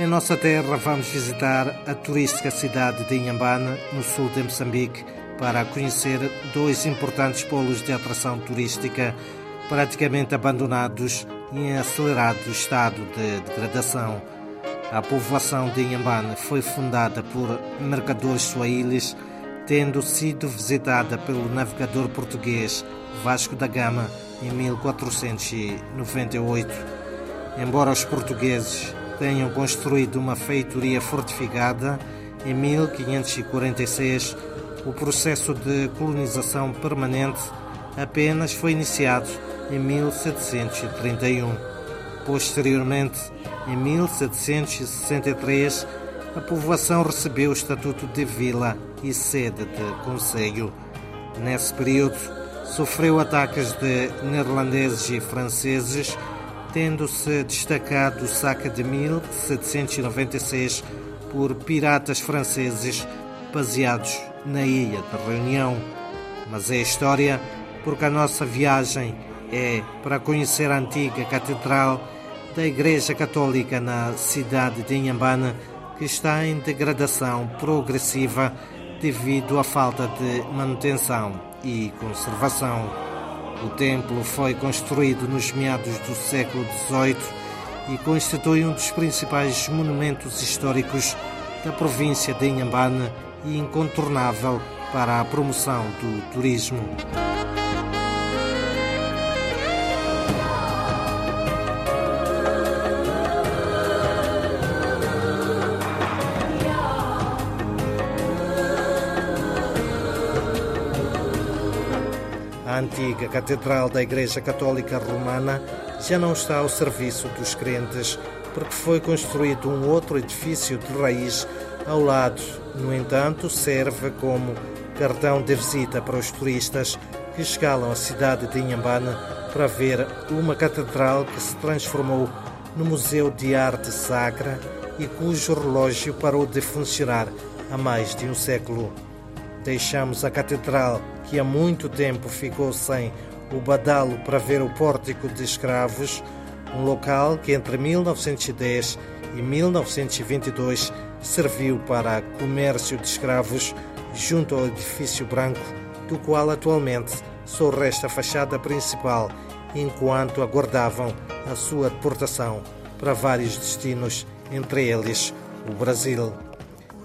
Em nossa terra, vamos visitar a turística cidade de Inhambane, no sul de Moçambique, para conhecer dois importantes polos de atração turística praticamente abandonados e em acelerado estado de degradação. A povoação de Inhambane foi fundada por mercadores suaílis, tendo sido visitada pelo navegador português Vasco da Gama em 1498. Embora os portugueses tenham construído uma feitoria fortificada, em 1546 o processo de colonização permanente apenas foi iniciado em 1731. Posteriormente, em 1763, a povoação recebeu o estatuto de vila e sede de conselho. Nesse período, sofreu ataques de neerlandeses e franceses tendo-se destacado o saque de 1796 por piratas franceses baseados na ilha de Reunião. Mas é história porque a nossa viagem é para conhecer a antiga catedral da Igreja Católica na cidade de Inhambane, que está em degradação progressiva devido à falta de manutenção e conservação. O templo foi construído nos meados do século XVIII e constitui um dos principais monumentos históricos da província de Inhambane e incontornável para a promoção do turismo. A antiga Catedral da Igreja Católica Romana já não está ao serviço dos crentes, porque foi construído um outro edifício de raiz ao lado. No entanto, serve como cartão de visita para os turistas que escalam a cidade de Inhambane para ver uma catedral que se transformou no Museu de Arte Sacra e cujo relógio parou de funcionar há mais de um século. Deixamos a catedral que há muito tempo ficou sem o badalo para ver o pórtico de escravos, um local que entre 1910 e 1922 serviu para comércio de escravos junto ao edifício branco, do qual atualmente só resta a fachada principal, enquanto aguardavam a sua deportação para vários destinos, entre eles o Brasil.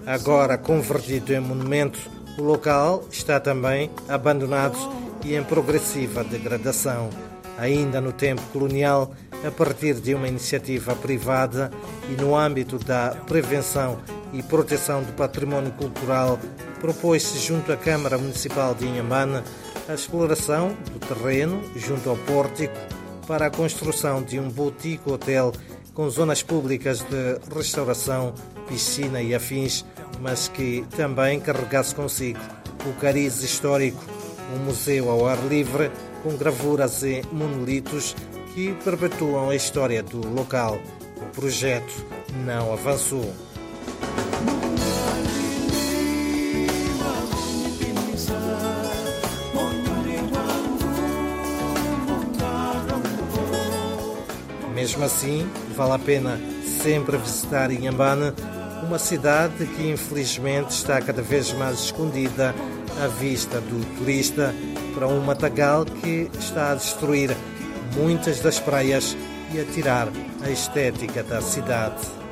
Agora convertido em monumento, o local está também abandonado e em progressiva degradação. Ainda no tempo colonial, a partir de uma iniciativa privada e no âmbito da prevenção e proteção do património cultural, propôs-se junto à Câmara Municipal de Inhambane a exploração do terreno junto ao pórtico para a construção de um boutique hotel com zonas públicas de restauração, piscina e afins, mas que também carregasse consigo o cariz histórico, um museu ao ar livre com gravuras e monolitos que perpetuam a história do local. O projeto não avançou. Mesmo assim, vale a pena sempre visitar Inhambane, uma cidade que infelizmente está cada vez mais escondida à vista do turista para um matagal que está a destruir muitas das praias e a tirar a estética da cidade.